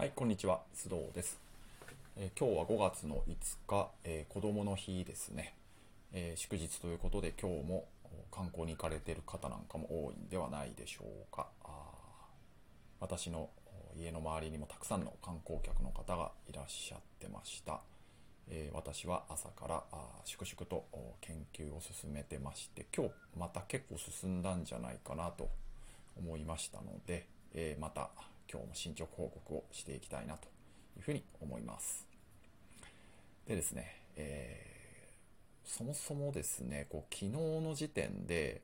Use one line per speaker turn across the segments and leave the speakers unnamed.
はい、こんにちは、須藤です。えー今日は5月の5日、えー子供の日ですね、えー祝日ということで、今日も観光に行かれてる方なんかも多いんではないでしょうか。あ私の家の周りにもたくさんの観光客の方がいらっしゃってました。え私は朝からあ粛々と研究を進めてまして、今日また結構進んだんじゃないかなと思いましたので、えまた今日も進捗報告をしていきたいなというふうに思います。でですね、えーそもそもですね、こう昨日の時点で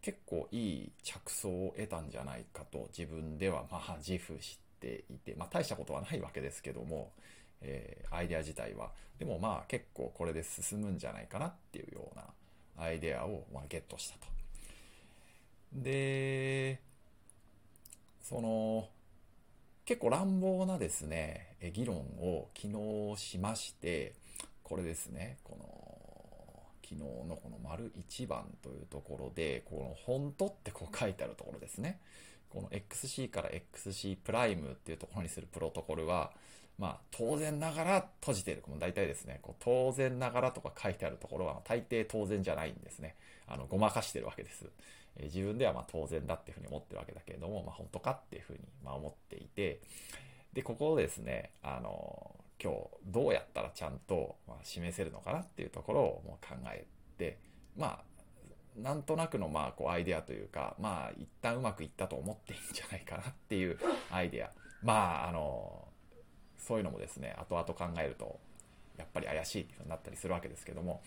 結構いい着想を得たんじゃないかと自分ではまあ自負していて、まあ大したことはないわけですけども、えーアイデア自体は。でもまあ結構これで進むんじゃないかなっていうようなアイデアをまゲットしたと。で、その、結構乱暴なですね、議論を昨日しまして、これですね、この、昨日のこの丸1番というところで、このフォントってこう書いてあるところですね。この XC から XC プライムっていうところにするプロトコルは、まあ当然ながら閉じている。もう大体ですね、こう当然ながらとか書いてあるところは大抵当然じゃないんですね。あの、ごまかしてるわけです。え自分ではま当然だっていうふうに思ってるわけだけれども、まあ本当かっていうふうにま思っていて、で、ここをですね、あの、今日どうやったらちゃんとま示せるのかなっていうところをもう考えて、まあ、なんとなくのまあこうアイデアというか、まあ一旦うまくいったと思っていいんじゃないかなっていうアイデア。まあ、あの、そういうのもですね、後々考えると、やっぱり怪しいっていうふうになったりするわけですけども、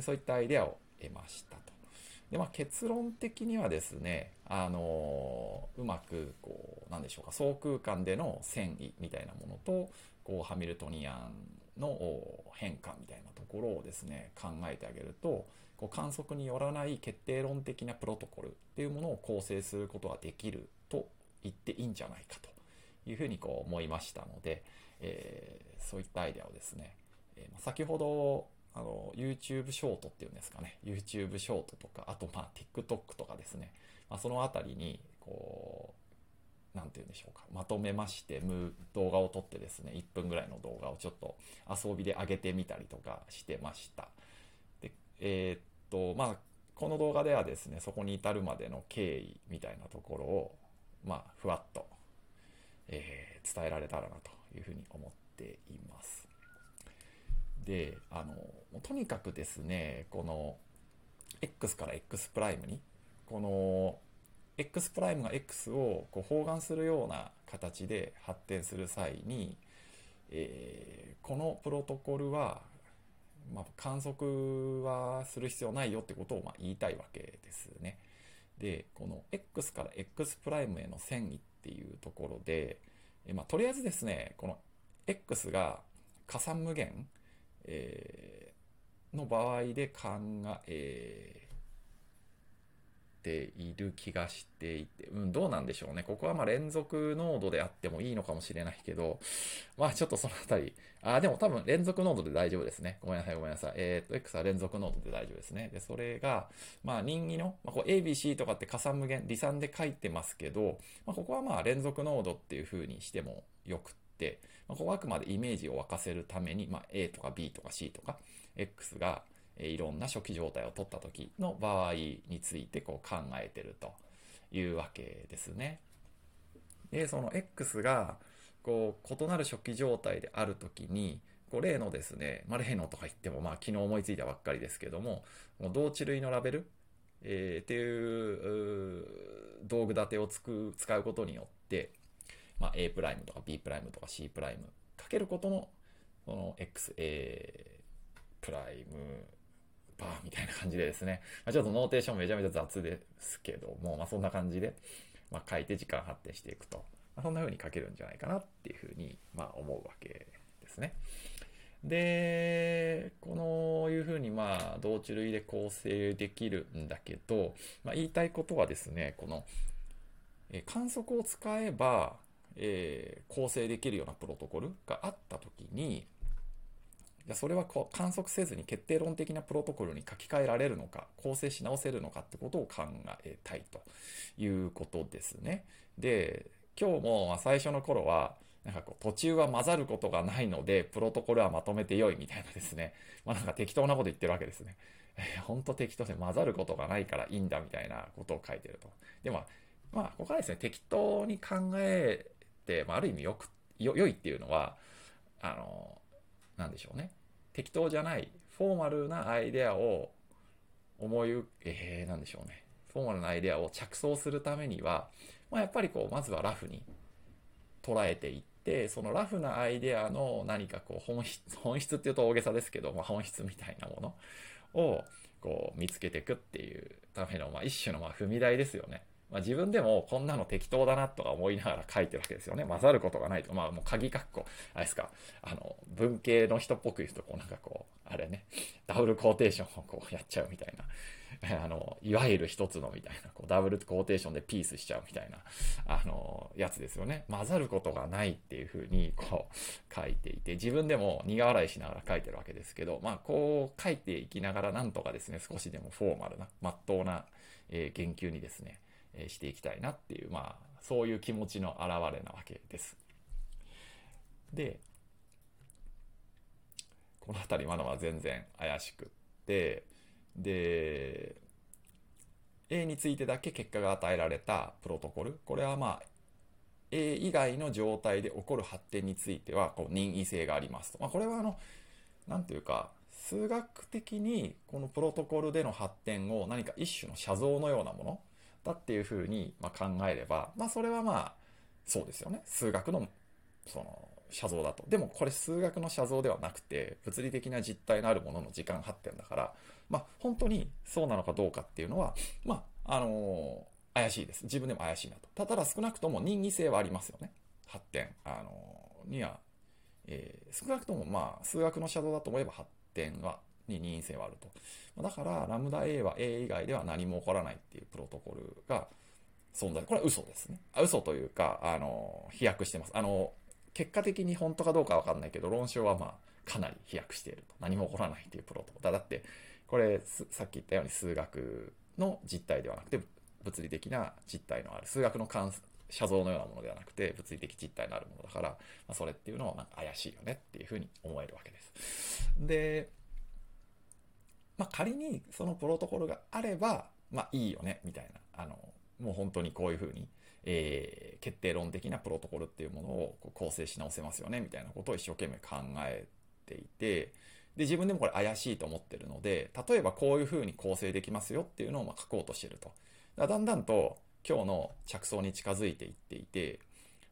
そういったアイデアを得ましたと。で、まあ、結論的にはですね、あのうまく、こう、なんでしょうか、総空間での遷移みたいなものと、こう、ハミルトニアンの変化みたいなところをですね、考えてあげると、こう観測によらない決定論的なプロトコルっていうものを構成することができると言っていいんじゃないかというふうにこう思いましたので、えーそういったアイデアをですね、えー先ほどあの YouTube ショートっていうんですかね。YouTube ショートとかあとまあ TikTok とかですね、まあ、そのあたりにこうなんて言うんでしょうか。まとめましてむ動画を撮ってですね1分ぐらいの動画をちょっと遊びで上げてみたりとかしてました。でえーっとまあこの動画ではですねそこに至るまでの経緯みたいなところをまあふわっと、えー伝えられたらなというふうに思っています。であのとにかくですねこの X から X プライムにこの X プライムが X をこう包含するような形で発展する際に、えーこのプロトコルは、まあ、観測はする必要ないよってことをま言いたいわけですね。でこの X から X プライムへの遷移っていうところで、えまあ、とりあえずですねこの X が加算無限えーの場合で考えている気がしていて、うん、どうなんでしょうね。ここはまあ連続ノードであってもいいのかもしれないけど、まあちょっとそのあたり、ああ、でも多分連続ノードで大丈夫ですね。ごめんなさい、ごめんなさい。えっ、と、X は連続ノードで大丈夫ですね。で、それが、まあ任意の、まあ、こう ABC とかって加算無限、離散で書いてますけど、まあ、ここはまあ連続ノードっていう風にしてもよくて、まあ、ここはあくまでイメージを沸かせるために、まあ、A とか B とか C とか X がいろんな初期状態を取った時の場合についてこう考えてるというわけですね。で、その X がこう異なる初期状態である時に、こう例のですね、まあ、例のとか言っても、まあ、昨日思いついたばっかりですけども、この同値類のラベル、えーっていう道具立てを使うことによって、まあ、A プライムとか B プライムとか C プライムかけることのこの XA プライムバーみたいな感じでですね、まあ、ちょっとノーテーションめちゃめちゃ雑ですけども、まあ、そんな感じで、まあ、書いて時間発展していくと、まあ、そんな風に書けるんじゃないかなっていう風に、まあ、思うわけですね。で、このいうふうにまあ同値類で構成できるんだけど、まあ、言いたいことはですね、このえ観測を使えば、えー構成できるようなプロトコルがあったときに、じゃそれはこう観測せずに決定論的なプロトコルに書き換えられるのか、構成し直せるのかってことを考えたいということですね。で、今日も最初の頃は、なんかこう途中は混ざることがないので、プロトコルはまとめて良いみたいなですね。まあなんか適当なこと言ってるわけですね。えー、本当適当で混ざることがないからいいんだみたいなことを書いてると。でも、まあ、ここはですね、適当に考え、まあ、ある意味よく、よ、良いっていうのは、あの、なんでしょうね。適当じゃない、フォーマルなアイデアを思い、えー、なんでしょうね。フォーマルなアイデアを着想するためには、まあ、やっぱりこう、まずはラフに捉えていって、そのラフなアイデアの何かこう本質、本質っていうと大げさですけど、まあ、本質みたいなものをこう見つけていくっていうための、まあ、一種のまあ踏み台ですよね。まあ、自分でもこんなの適当だなとか思いながら書いてるわけですよね。混ざることがないと。まあもう鍵括弧、あれですか、あの、文系の人っぽく言うと、こうなんかこう、あれね、ダブルコーテーションをこうやっちゃうみたいな。あの、いわゆる一つのみたいな、こうダブルコーテーションでピースしちゃうみたいな、あの、やつですよね。混ざることがないっていうふうに、こう、書いていて、自分でも苦笑いしながら書いてるわけですけど、まあ、こう書いていきながらなんとかですね、少しでもフォーマルな、まっとうな、えー、言及にですね、えしていきたいなっていう、まあ、そういう気持ちの表れなわけです。で、この辺りまだまだ全然怪しくって、で、A についてだけ結果が与えられたプロトコル。これはまあ、A 以外の状態で起こる発展については、こう任意性がありますと。まあ、これはあの、なんていうか、数学的にこのプロトコルでの発展を何か一種の写像のようなもの、だっていうふうに、ま考えれば、まあそれはまあ、そうですよね。数学の、その、写像だと。でもこれ数学の写像ではなくて、物理的な実体のあるものの時間発展だから、まあ本当にそうなのかどうかっていうのは、まあ、あのー、怪しいです。自分でも怪しいなと。ただ少なくとも任意性はありますよね。発展。あのー、には、えー、少なくともまあ数学の写像だと思えば発展はに任意性はあると。だから、ラムダ A は A 以外では何も起こらないっていうプロトコルが存在。これは嘘ですね。あ嘘というか、あの、飛躍してます。あの、結果的に本当かどうかわかんないけど、論証はまあ、かなり飛躍していると。何も起こらないっていうプロトコル。だって、これ、さっき言ったように数学の実態ではなくて、物理的な実態のある、数学の関写像のようなものではなくて、物理的実体のあるものだから、まあ、それっていうのはなんか怪しいよねっていうふうに思えるわけです。で、まあ、仮にそのプロトコルがあれば、まあいいよね、みたいな。あの、もう本当にこういうふうに、えー、決定論的なプロトコルっていうものをこう構成し直せますよね、みたいなことを一生懸命考えていて、で、自分でもこれ怪しいと思ってるので、例えばこういうふうに構成できますよっていうのをま書こうとしてると。だだんだんと今日の着想に近づいていっていて、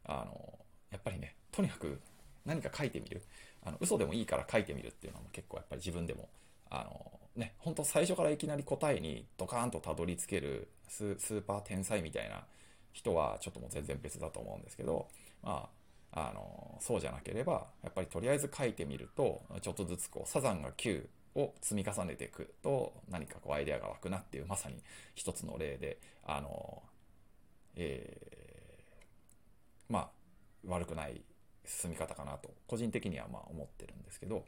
あの、やっぱりね、とにかく何か書いてみる。あの、嘘でもいいから書いてみるっていうのも結構やっぱり自分でも、あの、ね、本当最初からいきなり答えにドカーンとたどり着けるスーパー天才みたいな人はちょっともう全然別だと思うんですけど、まあ、あの、そうじゃなければ、やっぱりとりあえず書いてみると、ちょっとずつこう、サザンが9を積み重ねていくと、何かこうアイデアが湧くなっていう、まさに一つの例で、あの、えー、まあ、悪くない進み方かなと、個人的にはまあ思ってるんですけど、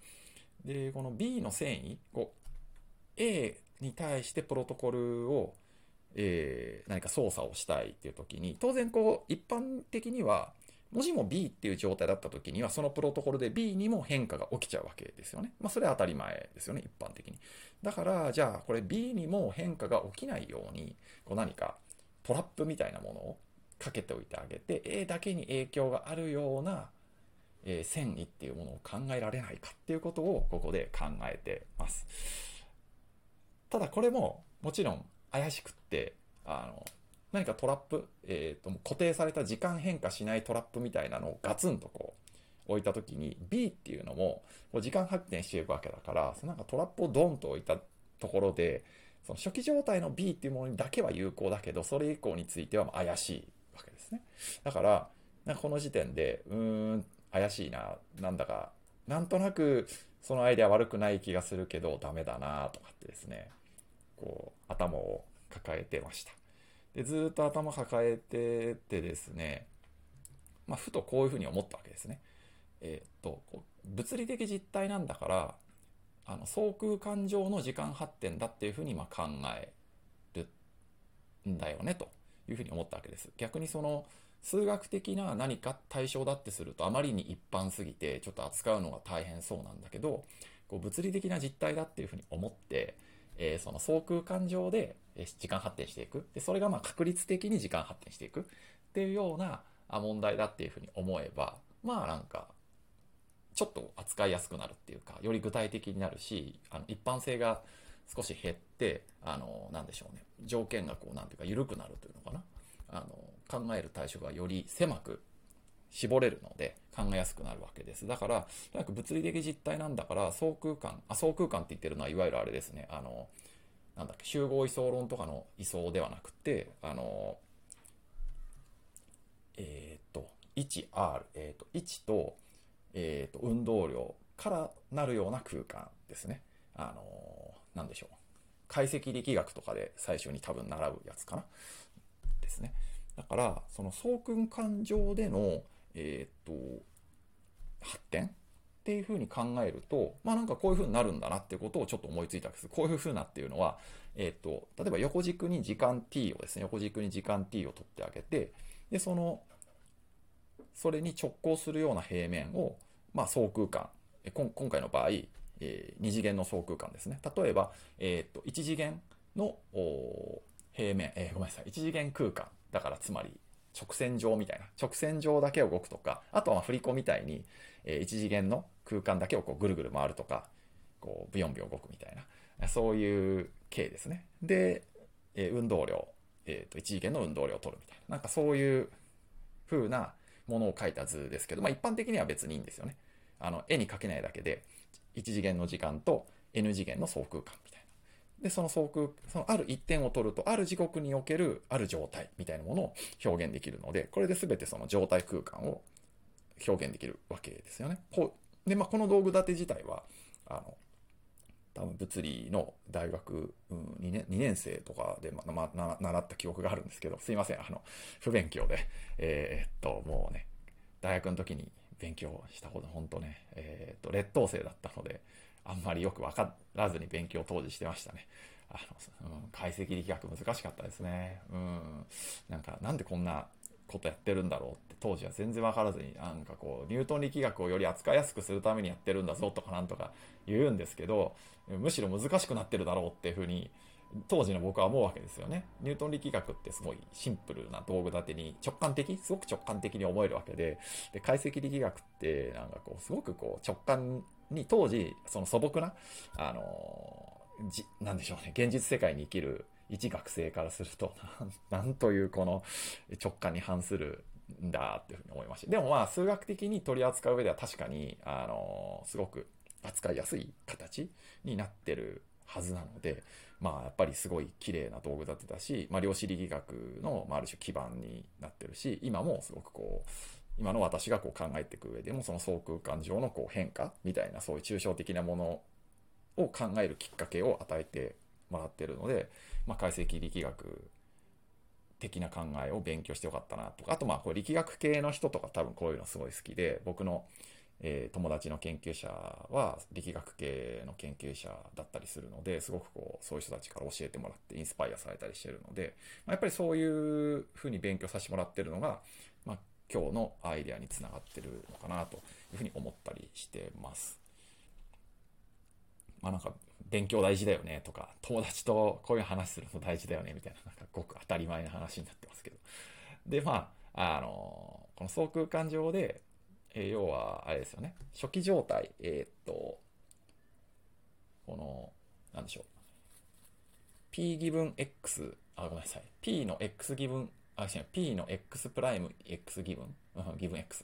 で、この B の繊維、こう、A に対してプロトコルを、えー、何か操作をしたいっていう時に、当然こう、一般的には、文字も B っていう状態だった時には、そのプロトコルで B にも変化が起きちゃうわけですよね。まあ、それは当たり前ですよね、一般的に。だから、じゃあ、これ B にも変化が起きないように、こう何かトラップみたいなものをかけておいてあげて、A だけに影響があるような、えー、繊維っていうものを考えられないかっていうことを、ここで考えてます。ただこれももちろん怪しくって、あの、何かトラップ、えっ、ー、と、固定された時間変化しないトラップみたいなのをガツンとこう置いた時に B っていうのもこう時間発展していくわけだから、そのなんかトラップをドンと置いたところで、その初期状態の B っていうものにだけは有効だけど、それ以降については怪しいわけですね。だから、なんかこの時点で、うーん、怪しいな、なんだか、なんとなくそのアイデア悪くない気がするけどダメだなとかってですね、こう、頭を抱えてました。で、ずっと頭抱えててですね、まあ、ふとこういうふうに思ったわけですね。えー、っと、物理的実体なんだから、あの、総空間上の時間発展だっていうふうにま考えるんだよね、というふうに思ったわけです。逆にその、数学的な何か対象だってするとあまりに一般すぎてちょっと扱うのが大変そうなんだけどこう物理的な実態だっていうふうに思って、えー、その相空間上で時間発展していく。でそれがまあ確率的に時間発展していく。っていうような問題だっていうふうに思えばまあなんかちょっと扱いやすくなるっていうかより具体的になるしあの一般性が少し減ってあのなんでしょうね。条件がこうなんていうか緩くなるというのかな。あの考える対象がより狭く絞れるので考えやすくなるわけです。だから、とにかく物理的実体なんだから、相空間、あ、相空間って言ってるのは、いわゆるあれですね、あの、なんだっけ、集合位相論とかの位相ではなくて、あの、えっ、ー、と、1R、えっ、ー、と、1と、えっ、ー、と、運動量からなるような空間ですね。あの、なんでしょう。解析力学とかで最初に多分習うやつかな。ですね。だから、その相空間上での、えっ、と、発展っていうふうに考えると、まあなんかこういうふうになるんだなっていうことをちょっと思いついたんです。こういうふうなっていうのは、えっ、と、例えば横軸に時間 t をですね、横軸に時間 t を取ってあげて、で、その、それに直行するような平面を、まあ相空間、今回の場合、えー、2次元の相空間ですね。例えば、えっ、と、1次元の平面、えー、ごめんなさい、1次元空間。だからつまり直線上みたいな。直線上だけを動くとか、あとは振り子みたいに、えー、1次元の空間だけをこうぐるぐる回るとか、こう、ブヨンブヨン動くみたいな。そういう系ですね。で、えー、運動量、えっ、ー、と、1次元の運動量を取るみたいな。なんかそういう風なものを書いた図ですけど、まあ一般的には別にいいんですよね。あの、絵に描けないだけで、1次元の時間と N 次元の相空間。で、その相空、そのある一点を取ると、ある時刻におけるある状態みたいなものを表現できるので、これで全てその状態空間を表現できるわけですよね。こうで、まあ、この道具立て自体は、あの、多分物理の大学、うん、2, 年2年生とかで、ままな習った記憶があるんですけど、すいません、あの、不勉強で、えー、っと、もうね、大学の時に勉強したこと、本当ね、えー、っと、劣等生だったので、あんまりよくわからずに勉強当時してましたね。あの、うん、解析力学難しかったですね。うん。なんか、なんでこんなことやってるんだろうって当時は全然わからずに、なんかこう、ニュートン力学をより扱いやすくするためにやってるんだぞとかなんとか言うんですけど、むしろ難しくなってるだろうっていうふうに、当時の僕は思うわけですよね。ニュートン力学ってすごいシンプルな道具立てに直感的、すごく直感的に思えるわけで、で解析力学ってなんかこう、すごくこう直感に当時、その素朴な、あのじ、なんでしょうね、現実世界に生きる一学生からすると、なんというこの直感に反するんだっていうふうに思いました。でもまあ、数学的に取り扱う上では確かに、あのすごく扱いやすい形になってるはずなので、まあ、やっぱりすごい綺麗な道具立てだし、まあ、量子力学の、まあ、ある種基盤になってるし、今もすごくこう、今の私がこう考えていく上でも、その相空間上のこう変化みたいな、そういう抽象的なものを考えるきっかけを与えてもらってるので、まあ、解析力学的な考えを勉強してよかったなとか、あとまあ、こう力学系の人とか多分こういうのすごい好きで、僕の、えー、友達の研究者は力学系の研究者だったりするので、すごくこう、そういう人たちから教えてもらってインスパイアされたりしてるので、まあ、やっぱりそういうふうに勉強させてもらってるのが、まあ、今日のアイデアにつながってるのかなというふうに思ったりしてます。まあなんか、勉強大事だよねとか、友達とこういう話するの大事だよねみたいな、なんかごく当たり前な話になってますけど。で、まあ、あの、この相空間上で、えー、要は、あれですよね、初期状態、えー、っと、この、なんでしょう。p ギブン x、あ、ごめんなさい。p の x ギブンあ、違う、p の x プライム x ギブン、ギブン x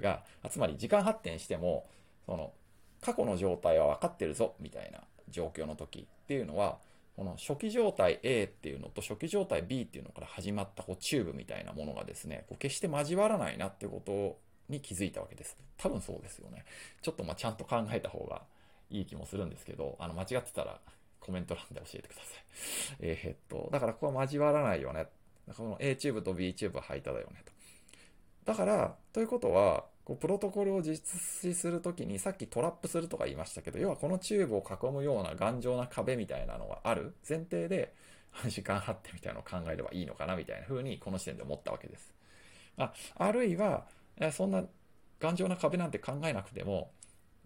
が、つまり時間発展しても、その、過去の状態は分かってるぞ、みたいな状況の時っていうのは、この初期状態 A っていうのと初期状態 B っていうのから始まったこうチューブみたいなものがですね、こう決して交わらないなってことをに気づいたわけです。多分そうですよね。ちょっとまあちゃんと考えた方がいい気もするんですけど、あの間違ってたらコメント欄で教えてください。えー、っと、だからここは交わらないよねこの A チューブと B チューブは排他だよねと。だから、ということは、こうプロトコルを実施するときに、さっきトラップするとか言いましたけど、要はこのチューブを囲むような頑丈な壁みたいなのがある前提で、時間発展みたいなのを考えればいいのかなみたいな風に、この時点で思ったわけです。ああるいは、そんな頑丈な壁なんて考えなくても、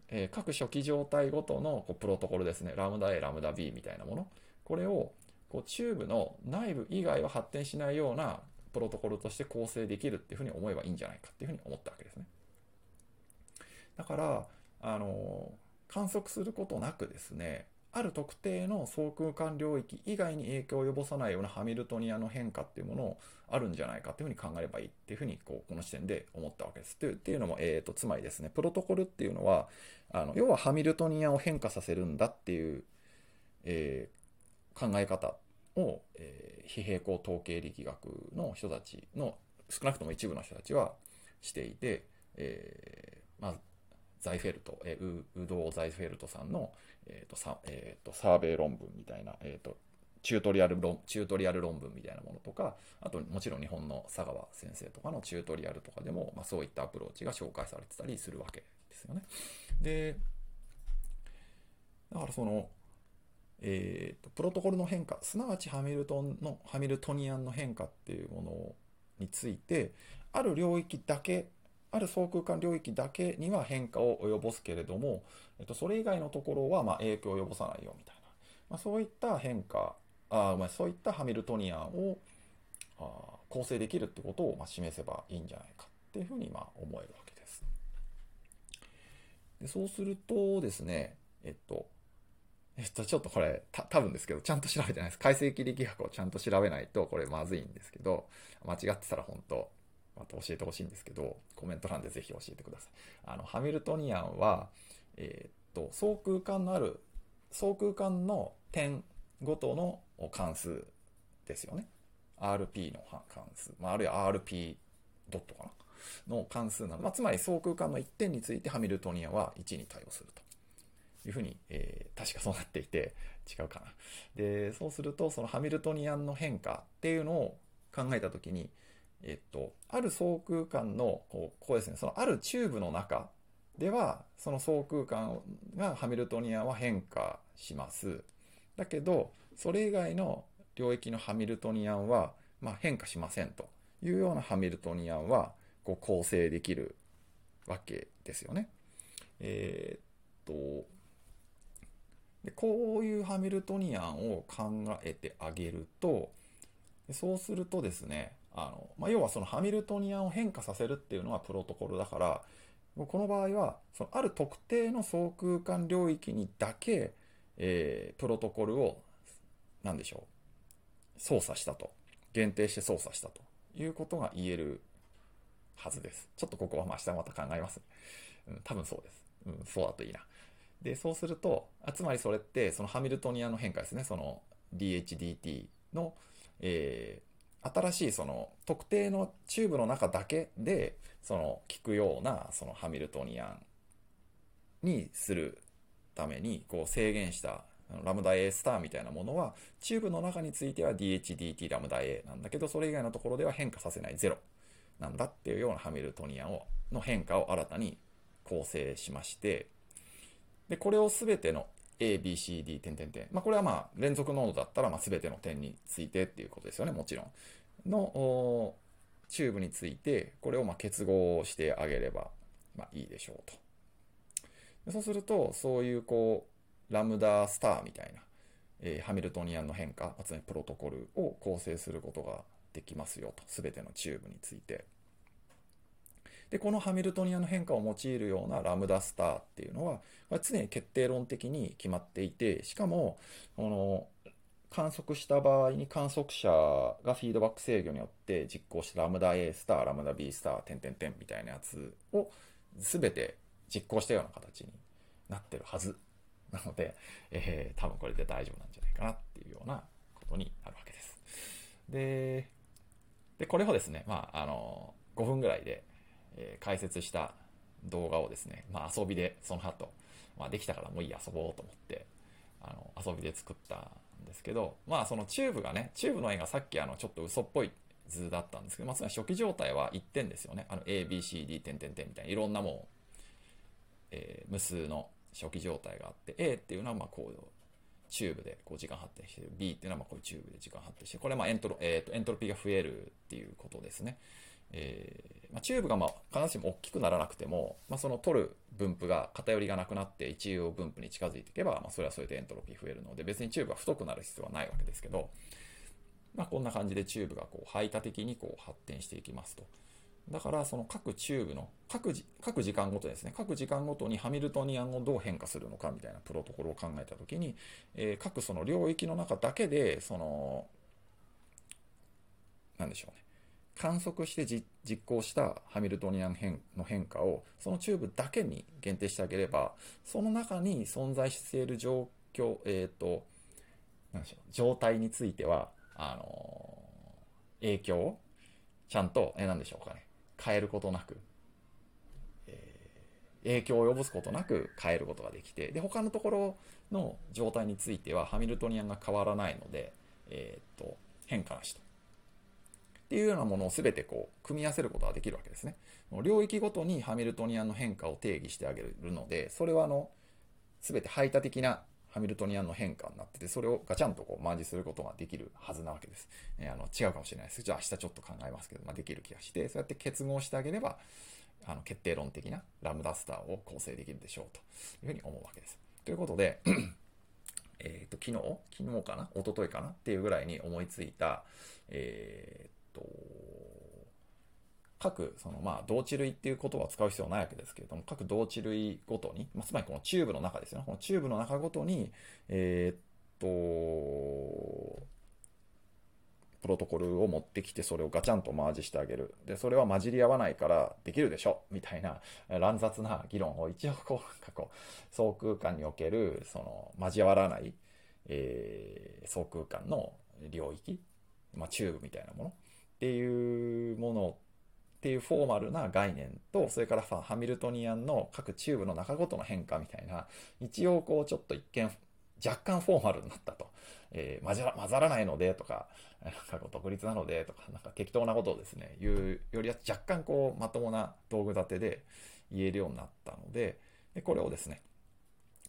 え、各初期状態ごとのこうプロトコルですね、ラムダ A、ラムダ B みたいなもの、これをこうチューブの内部以外は発展しないようなプロトコルとして構成できるっていうふうに思えばいいんじゃないかっていうふうに思ったわけですね。だから、あの観測することなくですね、ある特定の相空間領域以外に影響を及ぼさないようなハミルトニアの変化っていうものをあるんじゃないかっていうふうに考えればいいっていうふうにこうこの視点で思ったわけです。っていうのも、えーと、つまりですね、プロトコルっていうのは、あの要はハミルトニアを変化させるんだっていう、えー、考え方を、えー、非平行統計力学の人たちの少なくとも一部の人たちはしていて、えー、まあ、ザイフェルト、えー、ウドー・ザイフェルトさんの、えーとさえーと、サーベイ論文みたいな、えーと、チュートリアル論チュートリアル論文みたいなものとか、あともちろん日本の佐川先生とかのチュートリアルとかでも、まあ、そういったアプローチが紹介されてたりするわけですよね。で、だからその、えーと、プロトコルの変化、すなわちハミルトンの、ハミルトニアンの変化っていうものについて、ある領域だけある相空間領域だけには変化を及ぼすけれども、えっと、それ以外のところはま影響を及ぼさないよみたいな、まあ、そういった変化あ、まあ、そういったハミルトニアンをあ構成できるってことをま示せばいいんじゃないかっていうふうにま思えるわけです。でそうするとですね、えっと、えっと、ちょっとこれ、た多分ですけど、ちゃんと調べてないです。解析力学をちゃんと調べないと、これまずいんですけど、間違ってたら本当、また教えてほしいんですけど、コメント欄でぜひ教えてください。あの、ハミルトニアンは、えー、っと、相空間のある、相空間の点ごとの関数ですよね。RP の関数、まあ、あるいは RP ドットかなの関数なの。まあ、つまり相空間の1点についてハミルトニアンは1に対応すると。いうふうに、えー、確かそうなっていて、違うかな。で、そうすると、そのハミルトニアンの変化っていうのを考えたときに、えっと、ある相空間の、こう、ここですね、そのあるチューブの中では、その相空間がハミルトニアンは変化します。だけど、それ以外の領域のハミルトニアンは、まあ、変化しませんというようなハミルトニアンは、こう構成できるわけですよね。えー、っと、でこういうハミルトニアンを考えてあげると、そうするとですね、あの、まあ、要はそのハミルトニアンを変化させるっていうのはプロトコルだから、この場合は、そのある特定の相空間領域にだけ、えー、プロトコルを、なんでしょう、操作したと。限定して操作したということが言えるはずです。ちょっとここはま明日また考えます、うん。多分そうです。うん、そうだといいな。で、そうすると、あつまりそれって、そのハミルトニアの変化ですね。その DHDT の、えー、新しいその特定のチューブの中だけでその効くようなそのハミルトニアンにするためにこう制限したラムダ A スターみたいなものはチューブの中については DHDT ラムダ A なんだけどそれ以外のところでは変化させない0なんだっていうようなハミルトニアンをの変化を新たに構成しましてでこれを全ての A, B, C, D, 点点点。まあ、これはまあ、連続ノードだったら、まあ、全ての点についてっていうことですよね、もちろん。の、チューブについて、これをまあ結合してあげれば、まあ、いいでしょうと。そうすると、そういうこう、ラムダスターみたいな、えー、ハミルトニアンの変化、つまりプロトコルを構成することができますよと。すべてのチューブについて。で、このハミルトニアの変化を用いるようなラムダスターっていうのは、常に決定論的に決まっていて、しかも、この、観測した場合に観測者がフィードバック制御によって実行したラムダ A スター、ラムダ B スター、点々点みたいなやつを全て実行したような形になってるはず。なので、えー、多分これで大丈夫なんじゃないかなっていうようなことになるわけです。で、でこれをですね、まあ、あの、5分ぐらいでえー、解説した動画をですね、まあ、遊びでその後、まあ、できたからもういい遊ぼうと思って、あの、遊びで作ったんですけど、まあ、そのチューブがね、チューブの絵がさっきあの、ちょっと嘘っぽい図だったんですけど、まあ、つまり初期状態は1点ですよね。あの、A, B, C, D, 点点点みたいないろんなもう、えー、無数の初期状態があって、A っていうのはまあこう、チューブでこう時間発展してる。B っていうのはまあこういうチューブで時間発展して、これまエントロ、えー、とエントロピーが増えるっていうことですね。えーまあ、チューブがまあ必ずしも大きくならなくても、まあ、その取る分布が偏りがなくなって一応分布に近づいていけば、まあ、それはそれでエントロピー増えるので別にチューブが太くなる必要はないわけですけど、まあ、こんな感じでチューブがこう排他的にこう発展していきますと。だからその各チューブの各各時間ごとですね各時間ごとにハミルトニアンをどう変化するのかみたいなプロトコルを考えた時に、えー、各その領域の中だけでその何でしょうね観測して実行したハミルトニアン変の変化をそのチューブだけに限定してあげればその中に存在している状況、え、ー、と何でしょう状態についてはあのー、影響をちゃんと、えー、何でしょうかね変えることなく、えー、影響を及ぼすことなく変えることができてで他のところの状態についてはハミルトニアンが変わらないので、えっと変化なしと。っていうようなものを全てこう組み合わせることができるわけですね。領域ごとにハミルトニアンの変化を定義してあげるので、それはあの全て排他的なハミルトニアンの変化になってて、それをガチャンとこうマージすることができるはずなわけです。えー、あの違うかもしれないです。じゃあ明日ちょっと考えますけど、まあ、できる気がして、そうやって結合してあげれば、あの決定論的なラムダスターを構成できるでしょうというふうに思うわけです。ということで、えっ、と、昨日？昨日かな？一昨日かな？っていうぐらいに思いついた、えー、と、各、そのまあ、同値類っていう言葉を使う必要ないわけですけれども、各同値類ごとに、まあ、つまりこのチューブの中ですよね。このチューブの中ごとに、えー、っと、プロトコルを持ってきて、それをガチャンとマージしてあげる。で、それは混じり合わないからできるでしょみたいな乱雑な議論を一応こう、なんかこう、相空間における、その、交わらない、えー、相空間の領域、まあ、チューブみたいなものっていうものっていうフォーマルな概念と、それからハミルトニアンの各チューブの中ごとの変化みたいな、一応こうちょっと一見若干フォーマルになったと。えー、混ざら混ざらないのでとか、なんかこう独立なのでとか、なんか適当なことをですね、言うよりは若干こうまともな道具立てで言えるようになったので、でこれをですね、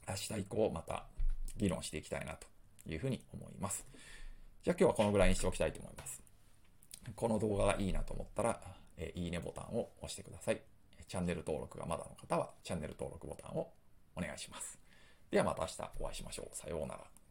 明日以降また議論していきたいなというふうに思います。じゃあ今日はこのぐらいにしておきたいと思います。この動画がいいなと思ったら、えいいねボタンを押してください。チャンネル登録がまだの方は、チャンネル登録ボタンをお願いします。ではまた明日お会いしましょう。さようなら。